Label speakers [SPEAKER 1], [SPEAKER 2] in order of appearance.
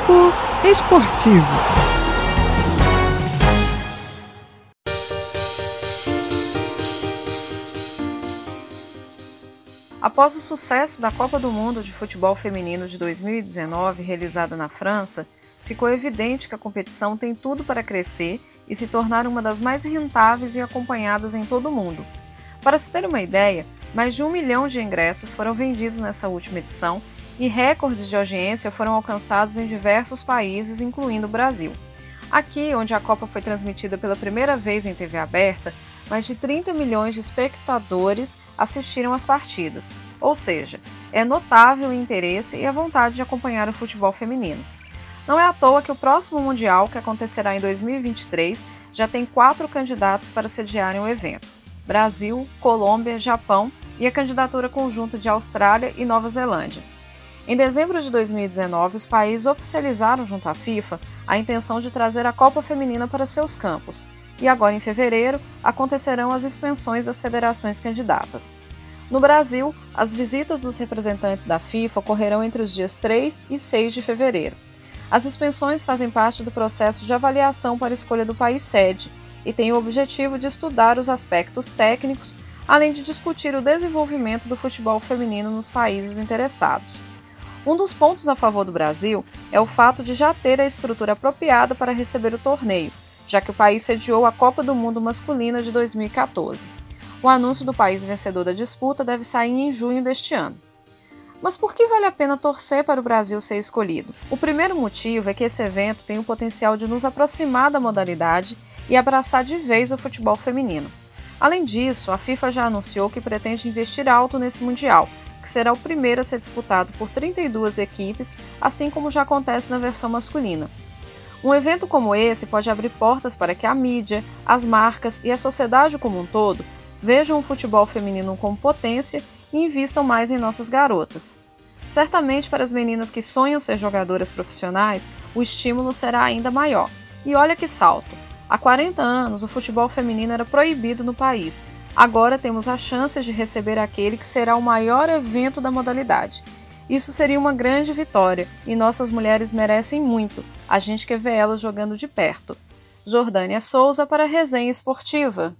[SPEAKER 1] Papo Esportivo.
[SPEAKER 2] Após o sucesso da Copa do Mundo de Futebol Feminino de 2019, realizada na França, ficou evidente que a competição tem tudo para crescer e se tornar uma das mais rentáveis e acompanhadas em todo o mundo. Para se ter uma ideia, mais de um milhão de ingressos foram vendidos nessa última edição e recordes de audiência foram alcançados em diversos países, incluindo o Brasil. Aqui, onde a Copa foi transmitida pela primeira vez em TV aberta, mais de 30 milhões de espectadores assistiram às partidas, ou seja, é notável o interesse e a vontade de acompanhar o futebol feminino. Não é à toa que o próximo Mundial, que acontecerá em 2023, já tem quatro candidatos para sediarem o evento: Brasil, Colômbia, Japão e a candidatura conjunta de Austrália e Nova Zelândia. Em dezembro de 2019, os países oficializaram junto à FIFA a intenção de trazer a Copa Feminina para seus campos, e agora em fevereiro acontecerão as expensões das federações candidatas. No Brasil, as visitas dos representantes da FIFA ocorrerão entre os dias 3 e 6 de fevereiro. As expensões fazem parte do processo de avaliação para escolha do país sede e têm o objetivo de estudar os aspectos técnicos, além de discutir o desenvolvimento do futebol feminino nos países interessados. Um dos pontos a favor do Brasil é o fato de já ter a estrutura apropriada para receber o torneio, já que o país sediou a Copa do Mundo Masculina de 2014. O anúncio do país vencedor da disputa deve sair em junho deste ano. Mas por que vale a pena torcer para o Brasil ser escolhido? O primeiro motivo é que esse evento tem o potencial de nos aproximar da modalidade e abraçar de vez o futebol feminino. Além disso, a FIFA já anunciou que pretende investir alto nesse Mundial, que será o primeiro a ser disputado por 32 equipes, assim como já acontece na versão masculina. Um evento como esse pode abrir portas para que a mídia, as marcas e a sociedade como um todo vejam o futebol feminino com potência e invistam mais em nossas garotas. Certamente, para as meninas que sonham ser jogadoras profissionais, o estímulo será ainda maior. E olha que salto! Há 40 anos, o futebol feminino era proibido no país. Agora temos a chance de receber aquele que será o maior evento da modalidade. Isso seria uma grande vitória e nossas mulheres merecem muito. A gente quer ver elas jogando de perto. Jordânia Souza para a Resenha Esportiva.